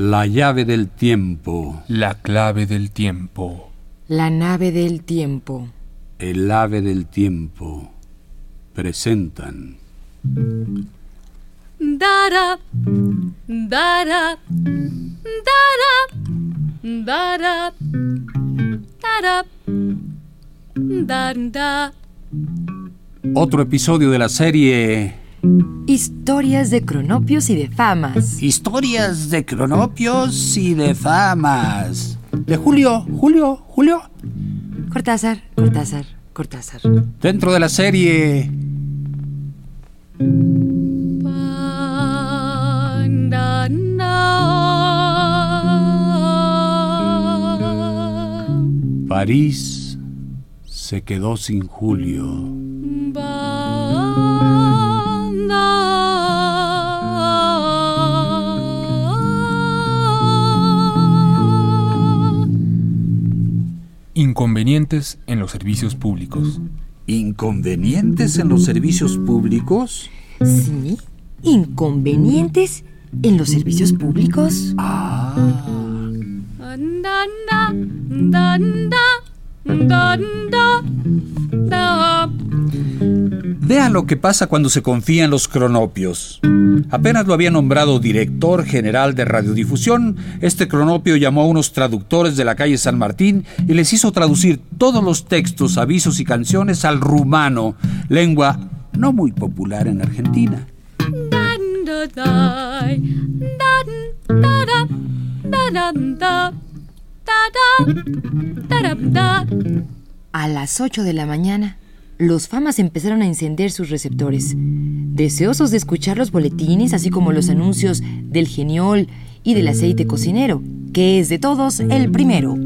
La llave del tiempo. La clave del tiempo. La nave del tiempo. El ave del tiempo. Presentan. Dara, dara, dara, dara, dara, dara. Otro episodio de la serie Historias de cronopios y de famas. Historias de cronopios y de famas. De Julio, Julio, Julio. Cortázar, Cortázar, Cortázar. Dentro de la serie. París se quedó sin Julio. Inconvenientes en los servicios públicos. ¿Inconvenientes en los servicios públicos? ¿Sí? ¿Inconvenientes en los servicios públicos? Ah. Vean lo que pasa cuando se confía en los cronopios. Apenas lo había nombrado director general de radiodifusión, este cronopio llamó a unos traductores de la calle San Martín y les hizo traducir todos los textos, avisos y canciones al rumano, lengua no muy popular en Argentina. A las 8 de la mañana, los famas empezaron a encender sus receptores, deseosos de escuchar los boletines, así como los anuncios del geniol y del aceite cocinero, que es de todos el primero.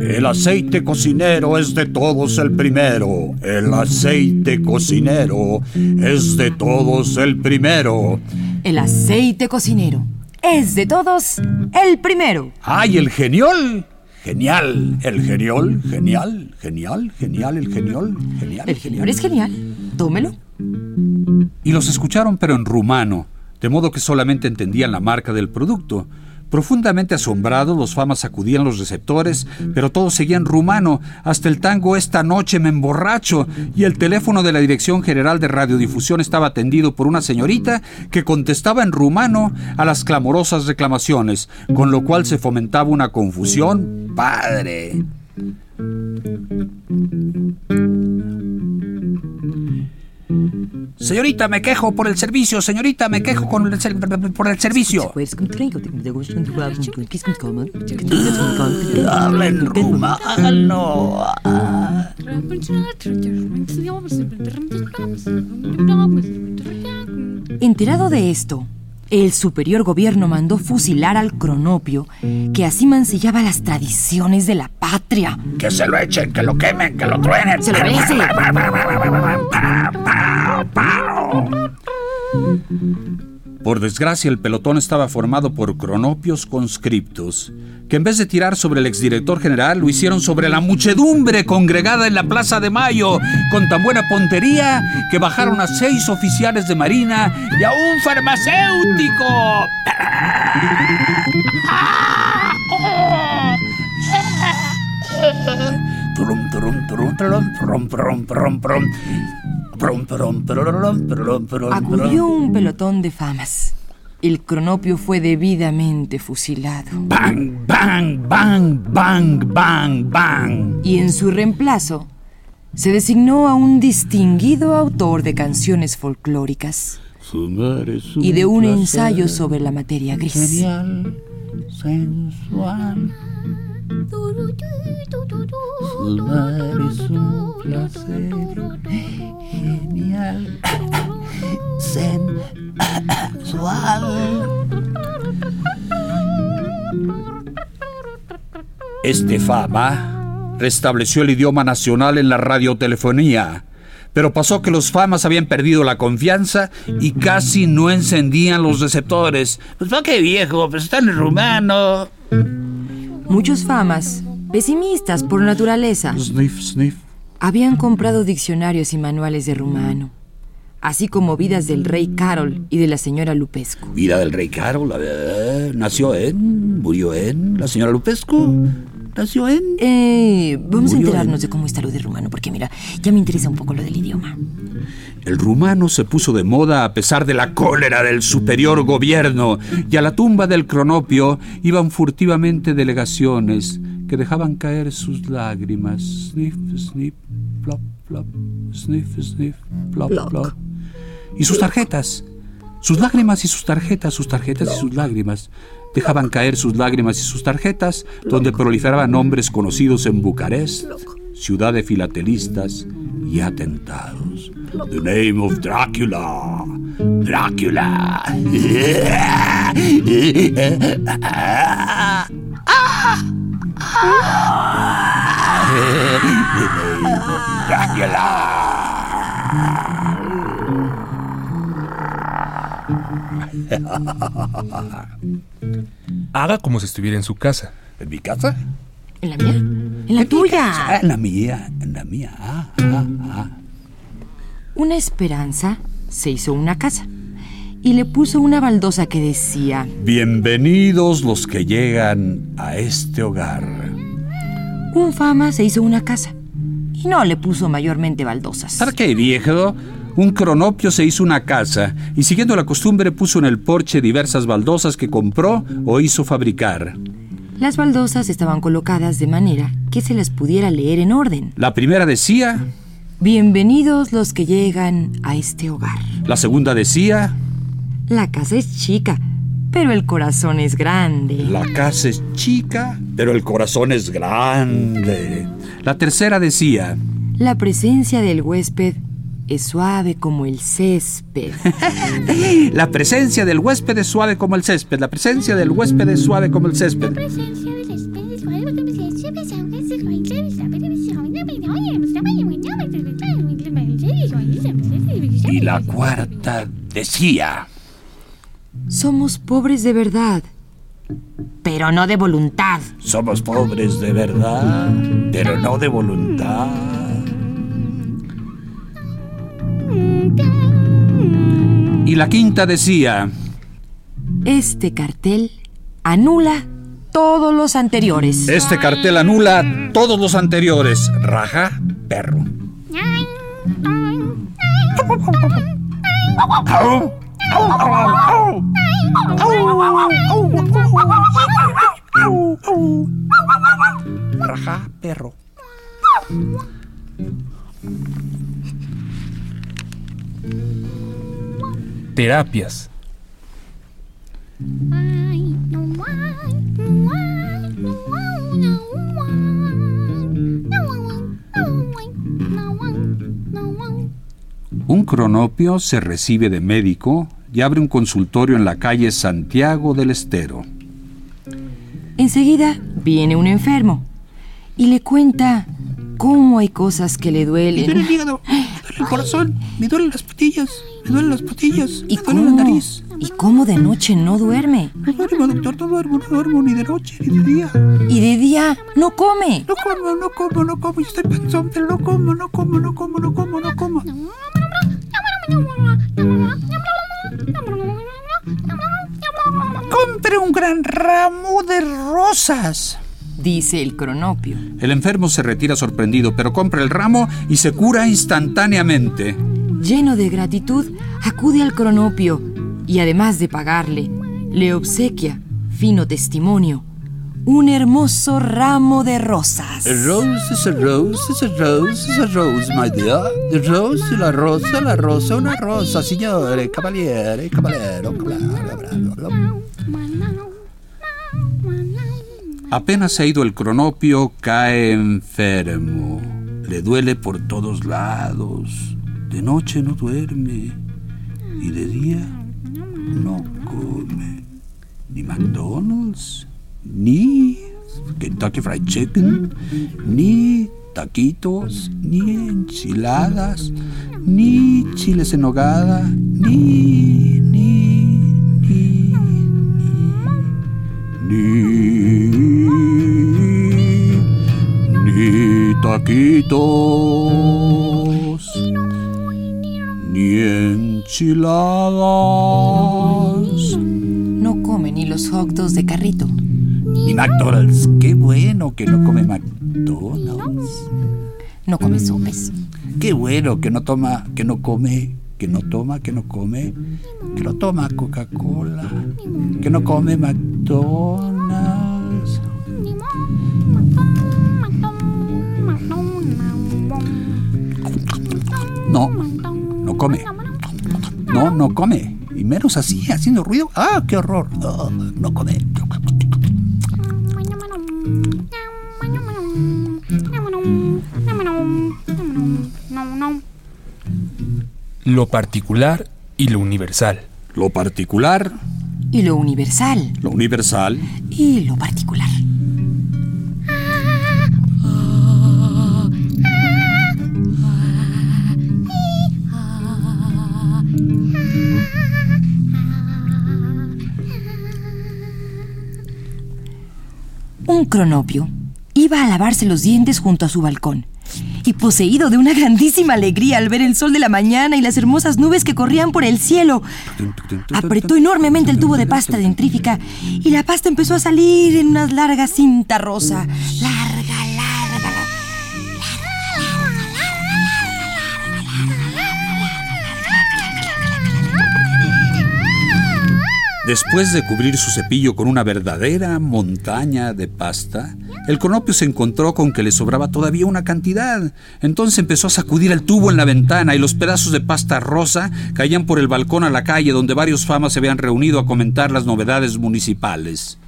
El aceite cocinero es de todos el primero. El aceite cocinero es de todos el primero. El aceite cocinero es de todos el primero. ¡Ay, el geniol! Genial, el geniol, genial, genial, genial, el geniol, genial. El genial es genial. Tómelo. Y los escucharon pero en rumano, de modo que solamente entendían la marca del producto. Profundamente asombrados, los famas sacudían los receptores, pero todos seguían rumano, hasta el tango Esta noche me emborracho, y el teléfono de la Dirección General de Radiodifusión estaba atendido por una señorita que contestaba en rumano a las clamorosas reclamaciones, con lo cual se fomentaba una confusión padre. Señorita, me quejo por el servicio. Señorita, me quejo con el ser- por el servicio. Habla en rumano. Enterado de esto, el superior gobierno mandó fusilar al cronopio, que así mancillaba las tradiciones de la patria. Que se lo echen, que lo quemen, que lo truenen. Se lo. Por desgracia, el pelotón estaba formado por cronopios conscriptos, que en vez de tirar sobre el exdirector general, lo hicieron sobre la muchedumbre congregada en la Plaza de Mayo, con tan buena pontería que bajaron a seis oficiales de marina y a un farmacéutico. Acudió un pelotón de famas. El cronopio fue debidamente fusilado. Bang, bang, bang, bang, bang, bang. Y en su reemplazo, se designó a un distinguido autor de canciones folclóricas y de un ensayo sobre la materia gris. Sensual. Sumar es un placer genial, sensual. Este fama restableció el idioma nacional en la radiotelefonía. Pero pasó que los famas habían perdido la confianza y casi no encendían los receptores. Pues va que viejo, pues está en rumano. Muchos famas, pesimistas por naturaleza, Sniff, sniff. habían comprado diccionarios y manuales de rumano. así como vidas del rey Carol y de la señora Lupescu. Vida del rey Carol, nació en, murió en, la señora Lupescu, nació en... Eh, vamos a enterarnos en- de cómo está lo de rumano, porque mira, ya me interesa un poco lo del idioma. El rumano se puso de moda a pesar de la cólera del superior gobierno y a la tumba del cronopio iban furtivamente delegaciones que dejaban caer sus lágrimas. Sniff, sniff, plop, plop, sniff, sniff, plop, plop. Y sus tarjetas, sus lágrimas y sus tarjetas, sus tarjetas y sus lágrimas. Dejaban caer sus lágrimas y sus tarjetas, donde proliferaban nombres conocidos en Bucarest, ciudad de filatelistas y atentados. The name of Dracula. Dracula. Haga como si estuviera en su casa. ¿En mi casa? ¿En la mía? ¿En la Ah, tuya? en la mía, en la mía. Ah, ah, ah. Una esperanza se hizo una casa y le puso una baldosa que decía, Bienvenidos los que llegan a este hogar. un fama se hizo una casa y no le puso mayormente baldosas. ¿Para qué, viejo? Un cronopio se hizo una casa y siguiendo la costumbre puso en el porche diversas baldosas que compró o hizo fabricar. Las baldosas estaban colocadas de manera que se las pudiera leer en orden. La primera decía, Bienvenidos los que llegan a este hogar. la segunda decía, La casa es chica, pero el corazón es grande. la casa es chica, pero el corazón es grande. La tercera decía, La presencia del huésped es suave como el césped. la presencia del huésped es suave como el césped, la presencia del huésped es suave como el césped. Y la cuarta decía, Somos pobres de verdad, pero no de voluntad. somos pobres de verdad, pero no de voluntad. Y la quinta decía, Este cartel anula todos los anteriores. este cartel anula todos los anteriores. Raja, perro. Raja, perro. Terapias. Un cronopio se recibe de médico y abre un consultorio en la calle Santiago del Estero. Enseguida viene un enfermo y le cuenta cómo hay cosas que le duelen. hígado, me duele el corazón, me duelen las patillas, me duelen las patillas, ¿Y cómo, ¿Y cómo de noche no duerme? No duermo, doctor, no duermo, no duermo ni de noche ni de día. Y de día no come. No como, no como, no como, yo estoy panzón, pero no como, no como, no como, no como, no como. Compre un gran ramo de rosas. Dice el cronopio. El enfermo se retira sorprendido, pero compra el ramo y se cura instantáneamente. Lleno de gratitud, acude al cronopio y además de pagarle, le obsequia, fino testimonio, un hermoso ramo de rosas. A rose is a rose is a rose is a rose, my dear. The rose, la rosa, la rosa, una rosa, signore, cavaliere, caballero, bla, Apenas se ha ido el cronopio, cae enfermo. Le duele por todos lados. De noche no duerme. Y de día no come. Ni McDonald's, ni Kentucky Fried Chicken, ni taquitos, ni enchiladas, ni chiles en nogada, ni, ni, ni, ni taquitos, ni enchiladas. No come ni los hot dogs de carrito. Ni McDonald's. Qué bueno que no come McDonald's. No come sopes. Qué bueno que no toma, que no come, que no toma, que no come, que no toma Coca-Cola, que no come McDonald's. No, no come. No, no come. Y menos así, haciendo ruido. ¡Ah, qué horror! Ah, no come. Lo particular y lo universal. Lo particular, Y lo universal. lo universal, Y lo particular. Un cronopio iba a lavarse los dientes junto a su balcón y poseído de una grandísima alegría al ver el sol de la mañana y las hermosas nubes que corrían por el cielo, apretó enormemente el tubo de pasta dentrífica y la pasta empezó a salir en una larga cinta rosa. Después de cubrir su cepillo con una verdadera montaña de pasta, el cronopio se encontró con que le sobraba todavía una cantidad. Entonces empezó a sacudir el tubo en la ventana y los pedazos de pasta rosa caían por el balcón a la calle donde varios famas se habían reunido a comentar las novedades municipales.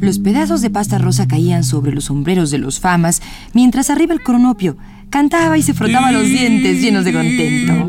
Los pedazos de pasta rosa caían sobre los sombreros de los famas, mientras arriba el cronopio cantaba y se frotaba los dientes llenos de contento.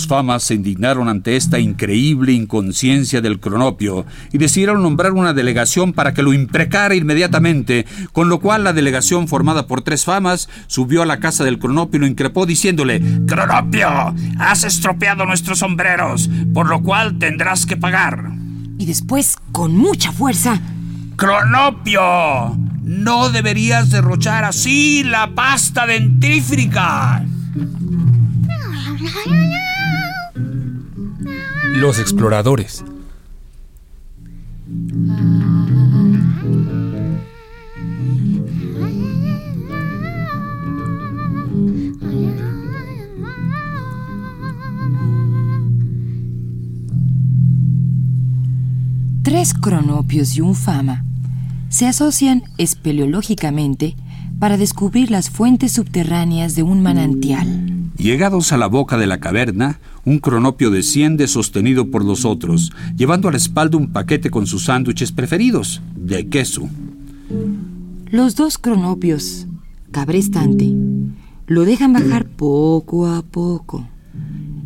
Los famas se indignaron ante esta increíble inconsciencia del cronopio y decidieron nombrar una delegación para que lo imprecara inmediatamente, con lo cual la delegación formada por tres famas subió a la casa del cronopio y lo increpó diciéndole Cronopio, has estropeado nuestros sombreros, por lo cual tendrás que pagar. Y después, con mucha fuerza, Cronopio, no deberías derrochar así la pasta dentrífica. Los exploradores. tres cronopios y un fama se asocian espeleológicamente para descubrir las fuentes subterráneas de un manantial. Llegados a la boca de la caverna, un cronopio desciende sostenido por los otros, llevando a la espalda un paquete con sus sándwiches preferidos, de queso. Los dos cronopios, cabrestante, lo dejan bajar poco a poco.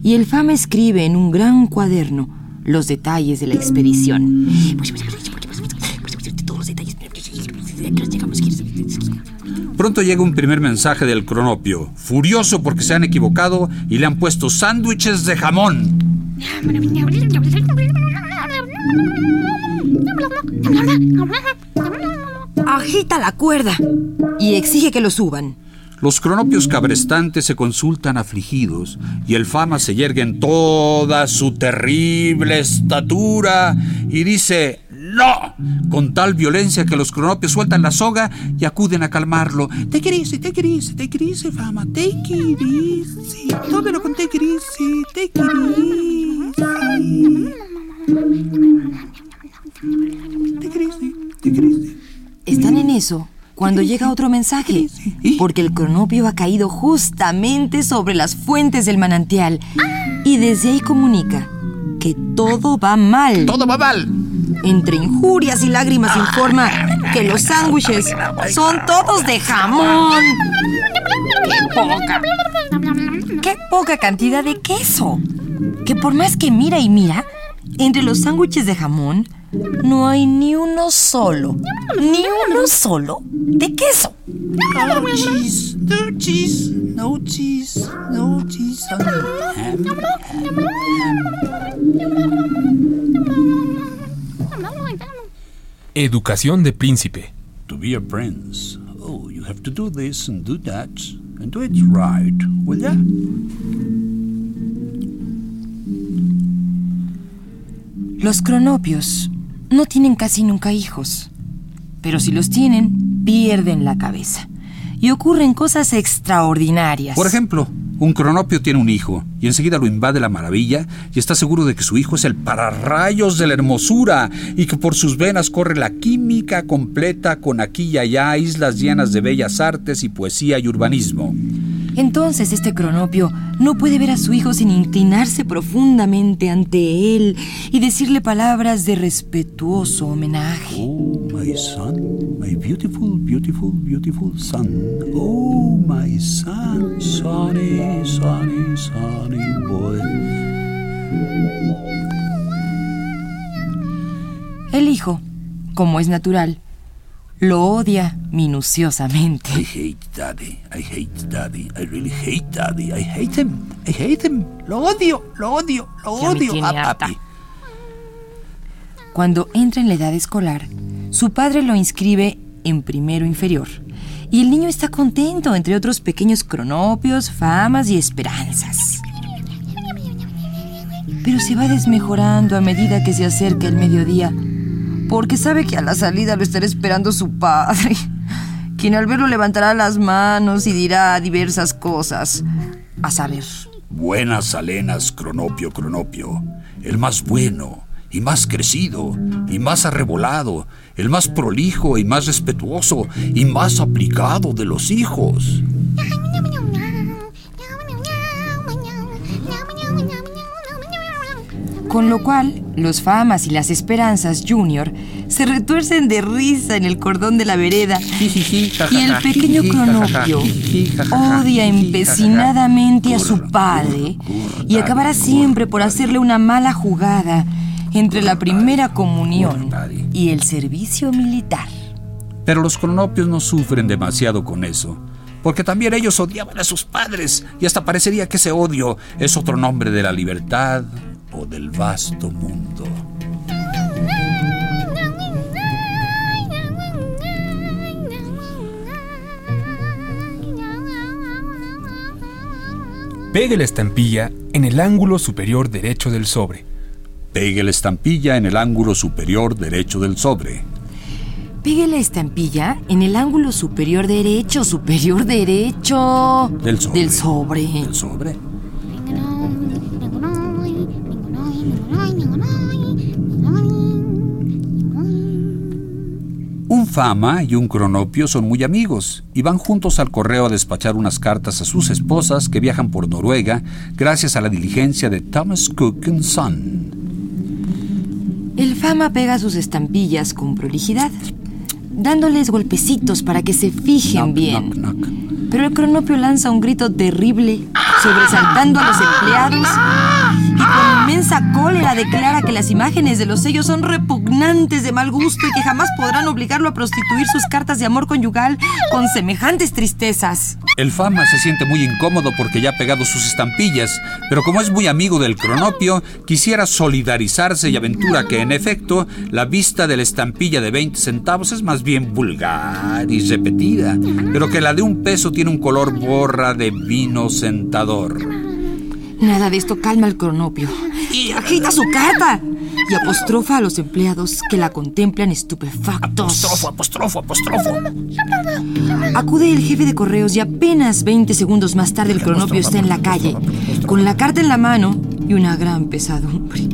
Y el fama escribe en un gran cuaderno los detalles de la expedición. Todos los detalles. Pronto llega un primer mensaje del cronopio, furioso porque se han equivocado y le han puesto sándwiches de jamón. Agita la cuerda y exige que lo suban. Los cronopios cabrestantes se consultan afligidos y el fama se yergue en toda su terrible estatura y dice ¡No! con tal violencia que los cronopios sueltan la soga y acuden a calmarlo. Take it easy, take it easy, take it easy, fama, take it easy. Tómelo con take it easy, take it easy. Take it easy, take it easy. Están en eso cuando llega otro mensaje, porque el cronopio ha caído justamente sobre las fuentes del manantial y desde ahí comunica que todo va mal. Todo va mal. Entre injurias y lágrimas informa que los sándwiches son todos de jamón. ¡Qué poca! ¡Qué poca cantidad de queso! Que por más que mira y mira, Entre los sándwiches de jamón no hay ni uno solo, ni uno solo de queso. No cheese, no cheese, no cheese, no cheese Educación de príncipe. To be a prince, oh, you have to do this and do that, and do it right, will ya? Los cronopios no tienen casi nunca hijos, pero si los tienen, pierden la cabeza. Y ocurren cosas extraordinarias. Por ejemplo, un cronopio tiene un hijo y enseguida lo invade la maravilla y está seguro de que su hijo es el pararrayos de la hermosura y que por sus venas corre la química completa con aquí y allá islas llenas de bellas artes y poesía y urbanismo. Entonces este cronopio no puede ver a su hijo sin inclinarse profundamente ante él y decirle palabras de respetuoso homenaje. Oh, my son, my beautiful, beautiful, beautiful son. Oh, my son, sonny, sonny, sonny boy. El hijo, como es natural, lo odia minuciosamente. I hate daddy, I hate daddy, I really hate daddy, I hate him, I hate him. Lo odio, lo odio, lo Ya me odio tiene a harta. papi. Cuando entra en la edad escolar, su padre lo inscribe en primero inferior. Y el niño está contento, entre otros pequeños cronopios, famas y esperanzas. Pero se va desmejorando a medida que se acerca el mediodía, porque sabe que a la salida lo estará esperando su padre, quien al verlo levantará las manos y dirá diversas cosas. A saber, Buenas alenas, cronopio, cronopio. El más bueno y más crecido y más arrebolado, el más prolijo y más respetuoso y más aplicado de los hijos. Con lo cual, los famas y las esperanzas junior se retuercen de risa en el cordón de la vereda y el pequeño cronopio odia empecinadamente a su padre y acabará siempre por hacerle una mala jugada entre la primera comunión y el servicio militar. Pero los cronopios no sufren demasiado con eso, porque también ellos odiaban a sus padres y hasta parecería que ese odio es otro nombre de la libertad del vasto mundo. Pegue la estampilla en el ángulo superior derecho del sobre. Pegue la estampilla en el ángulo superior derecho del sobre. Pegue la estampilla en el ángulo superior derecho, superior derecho Del sobre. Del sobre. Del sobre. Fama y un cronopio son muy amigos y van juntos al correo a despachar unas cartas a sus esposas que viajan por Noruega gracias a la diligencia de Thomas Cook Son. El fama pega sus estampillas con prolijidad, dándoles golpecitos para que se fijen Knock, bien. knock, knock. Pero el cronopio lanza un grito terrible, sobresaltando a los empleados y con inmensa cólera declara que las imágenes de los sellos son repugnantes de mal gusto y que jamás podrán obligarlo a prostituir sus cartas de amor conyugal con semejantes tristezas. El fama se siente muy incómodo porque ya ha pegado sus estampillas, pero como es muy amigo del cronopio, quisiera solidarizarse y aventura que, en efecto, la vista de la estampilla de 20 centavos es más bien vulgar y repetida, pero que la de un peso tiene un color borra de vino sentador. Nada de esto calma al cronopio. Y agita su carta. Y apostrofa a los empleados que la contemplan estupefactos. Apostrofo, apostrofo, apostrofo. Acude el jefe de correos y apenas 20 segundos más tarde el cronopio está en la calle, con la carta en la mano y una gran pesadumbre.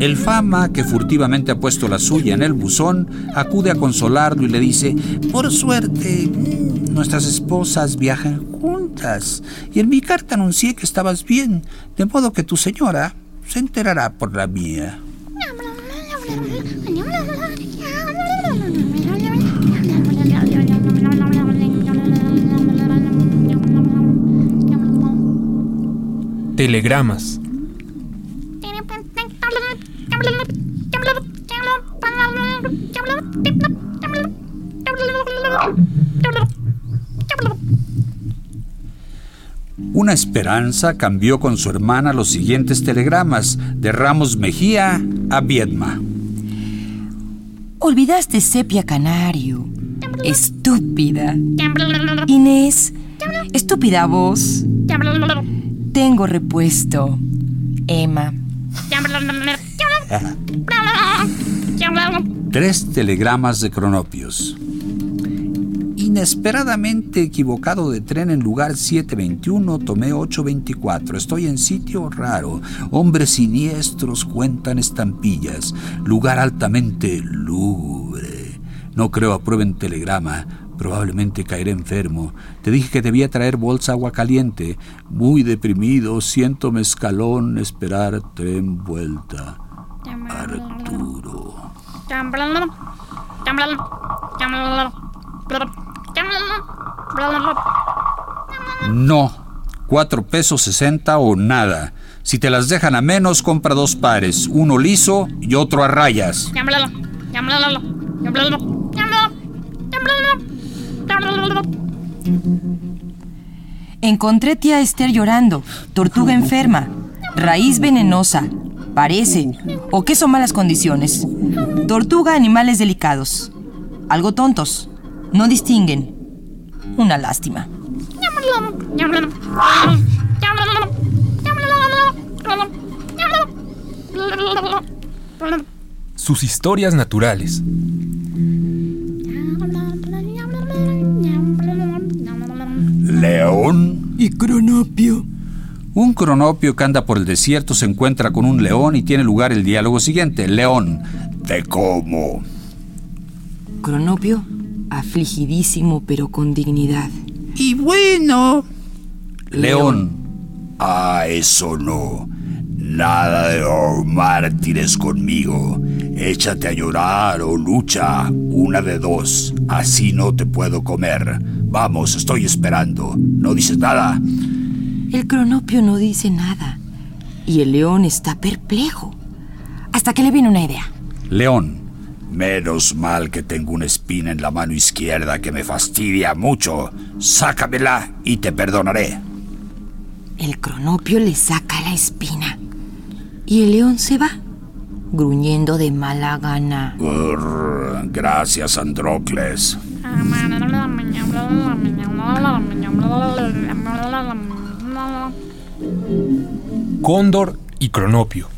El fama, que furtivamente ha puesto la suya en el buzón, acude a consolarlo y le dice, Por suerte, mm, nuestras esposas viajan juntas. Y en mi carta anuncié que estabas bien, de modo que tu señora se enterará por la mía. Telegramas. Una esperanza cambió con su hermana los siguientes telegramas de Ramos Mejía a Viedma. Olvidaste sepia canario. Estúpida. Inés, estúpida voz. Tengo repuesto. Emma. Tres telegramas de cronopios. Inesperadamente equivocado de tren en lugar 721, tomé 824. Estoy en sitio raro. Hombres siniestros cuentan estampillas. Lugar altamente lúgubre. No creo aprueben telegrama. Probablemente caeré enfermo. Te dije que debía traer bolsa agua caliente. Muy deprimido, siento mezcalón, esperar tren vuelta. Arturo. No. Cuatro pesos sesenta o nada. Si te las dejan a menos, compra dos pares. Uno liso y otro a rayas. Encontré tía Esther llorando, tortuga enferma, raíz venenosa, parece, o qué son malas condiciones. Tortuga, animales delicados. Algo tontos. No distinguen. Una lástima. Sus historias naturales. León. Y cronopio. Un cronopio que anda por el desierto se encuentra con un león y tiene lugar el diálogo siguiente. León. Te como. Cronopio, afligidísimo pero con dignidad. Y bueno. León. Ah, eso no. Nada de oh, mártires conmigo. Échate a llorar o lucha. Una de dos. Así no te puedo comer. Vamos, estoy esperando. ¿No dices nada? El cronopio no dice nada. Y el león está perplejo. Hasta que le viene una idea. León. Menos mal que tengo una espina en la mano izquierda que me fastidia mucho. Sácamela y te perdonaré. El cronopio le saca la espina. Y el león se va, gruñendo de mala gana. Urr, gracias, Androcles. Cóndor y Cronopio.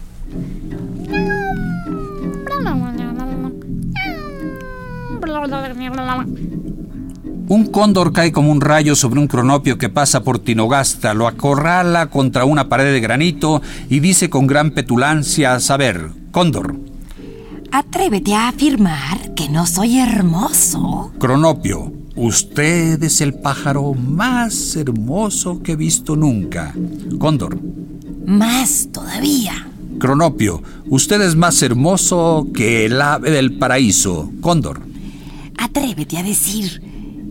Un cóndor cae como un rayo sobre un cronopio que pasa por Tinogasta, lo acorrala contra una pared de granito y dice con gran petulancia a saber, Cóndor, Atrévete a afirmar que no soy hermoso. Cronopio, usted es el pájaro más hermoso que he visto nunca. Cóndor, Más todavía. Cronopio, usted es más hermoso que el ave del paraíso. Cóndor, Atrévete a decir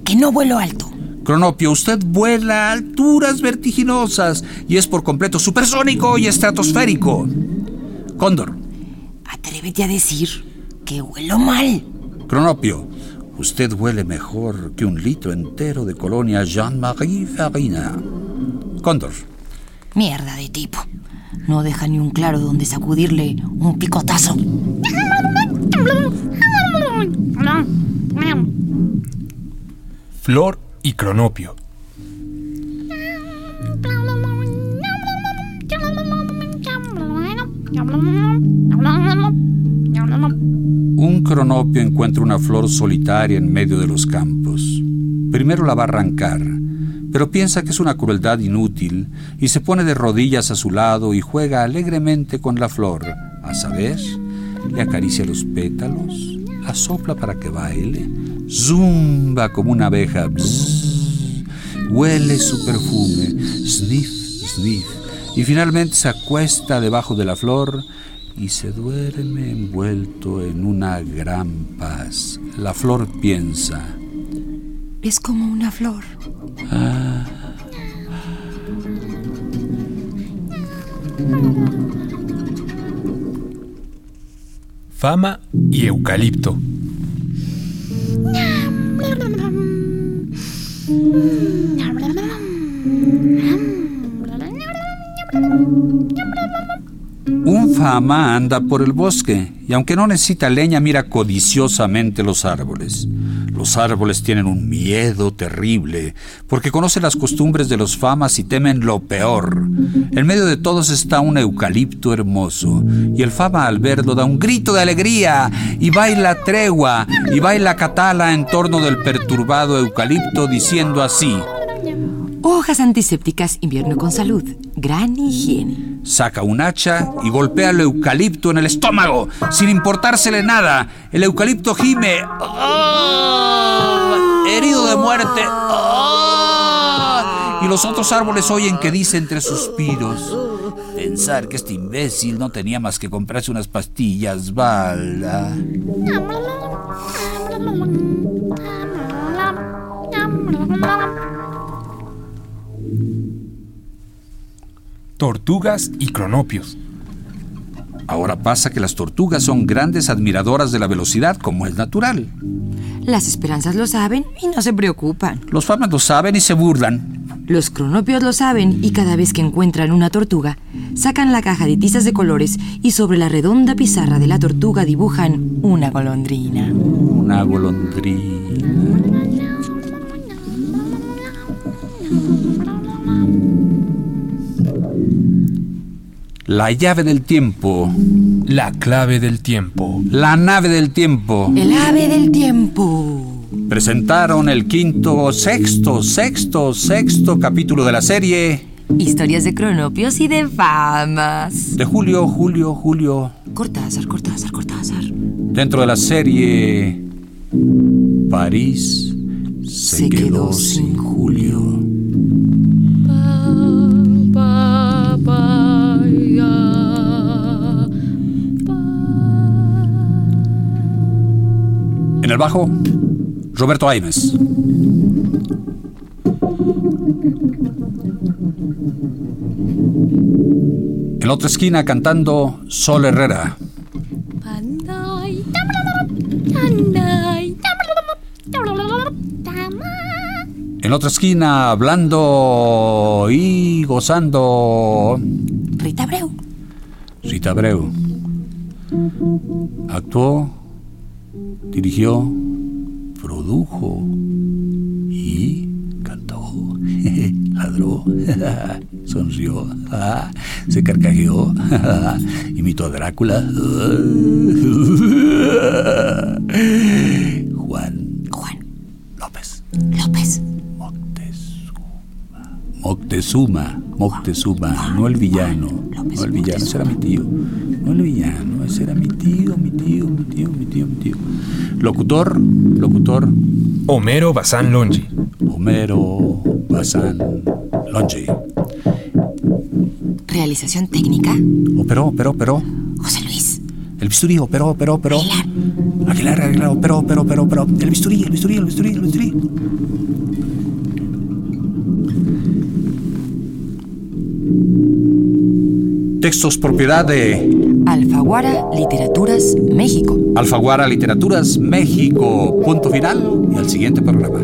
que no vuelo alto. Cronopio, usted vuela a alturas vertiginosas y es por completo supersónico y estratosférico. Cóndor, Atrévete a decir que huelo mal. Cronopio, usted huele mejor que un litro entero de colonia Jean-Marie Farina. Cóndor, Mierda de tipo. No deja ni un claro donde sacudirle un picotazo. Flor y Cronopio. un cronopio encuentra una flor solitaria en medio de los campos. Primero la va a arrancar, pero piensa que es una crueldad inútil y se pone de rodillas a su lado y juega alegremente con la flor. A saber, le acaricia los pétalos, la sopla para que baile, zumba como una abeja, huele su perfume, sniff, sniff, y finalmente se acuesta debajo de la flor y se duerme envuelto en una gran paz. La flor piensa, Es como una flor fama y eucalipto. Mm. Un fama anda por el bosque y aunque no necesita leña mira codiciosamente los árboles. Los árboles tienen un miedo terrible porque conocen las costumbres de los famas y temen lo peor. En medio de todos está un eucalipto hermoso y el fama al verlo da un grito de alegría y baila tregua y baila catala en torno del perturbado eucalipto diciendo así. Hojas antisépticas, invierno con salud, gran higiene. Saca un hacha y golpea al eucalipto en el estómago, sin importársele nada. El eucalipto gime. ¡Ah! Herido de muerte. ¡Ah! Y los otros árboles oyen que dice entre suspiros. Pensar que este imbécil no tenía más que comprarse unas pastillas, bala. Tortugas y cronopios. Ahora pasa que las tortugas son grandes admiradoras de la velocidad, como es natural. Las esperanzas lo saben y no se preocupan. Los famas lo saben y se burlan. Los cronopios lo saben y cada vez que encuentran una tortuga, sacan la caja de tizas de colores y sobre la redonda pizarra de la tortuga dibujan una golondrina. Una golondrina. La llave del tiempo. La clave del tiempo. La nave del tiempo. El ave del tiempo. Presentaron el quinto, sexto, sexto, sexto capítulo de la serie Historias de cronopios y de famas. de Julio, Julio, Julio. Cortázar, Cortázar, Cortázar. Dentro de la serie París se, quedó, sin Julio. En el bajo, Roberto Aimes. En la otra esquina cantando Sol Herrera. En la otra esquina hablando y gozando Rita Breu. Rita Abreu. Actuó, dirigió, produjo y cantó. Ladró, sonrió, se carcajeó, imitó a Drácula. Juan Juan López. López. Moctezuma, Moctezuma, no el villano, no el villano, ese era mi tío, no el villano, ese era mi tío, mi tío, mi tío, mi tío, mi tío. Locutor, locutor, Homero Bazán Longi. Homero Bazán Longi. Realización técnica. Operó, operó, operó. José Luis. El bisturí, operó, operó, operó. Aguilar, Aguilar, operó, operó, operó, operó. El bisturí, el bisturí, el bisturí, el bisturí. Textos propiedad de Alfaguara Literaturas México. Alfaguara Literaturas México. Punto final y al siguiente programa.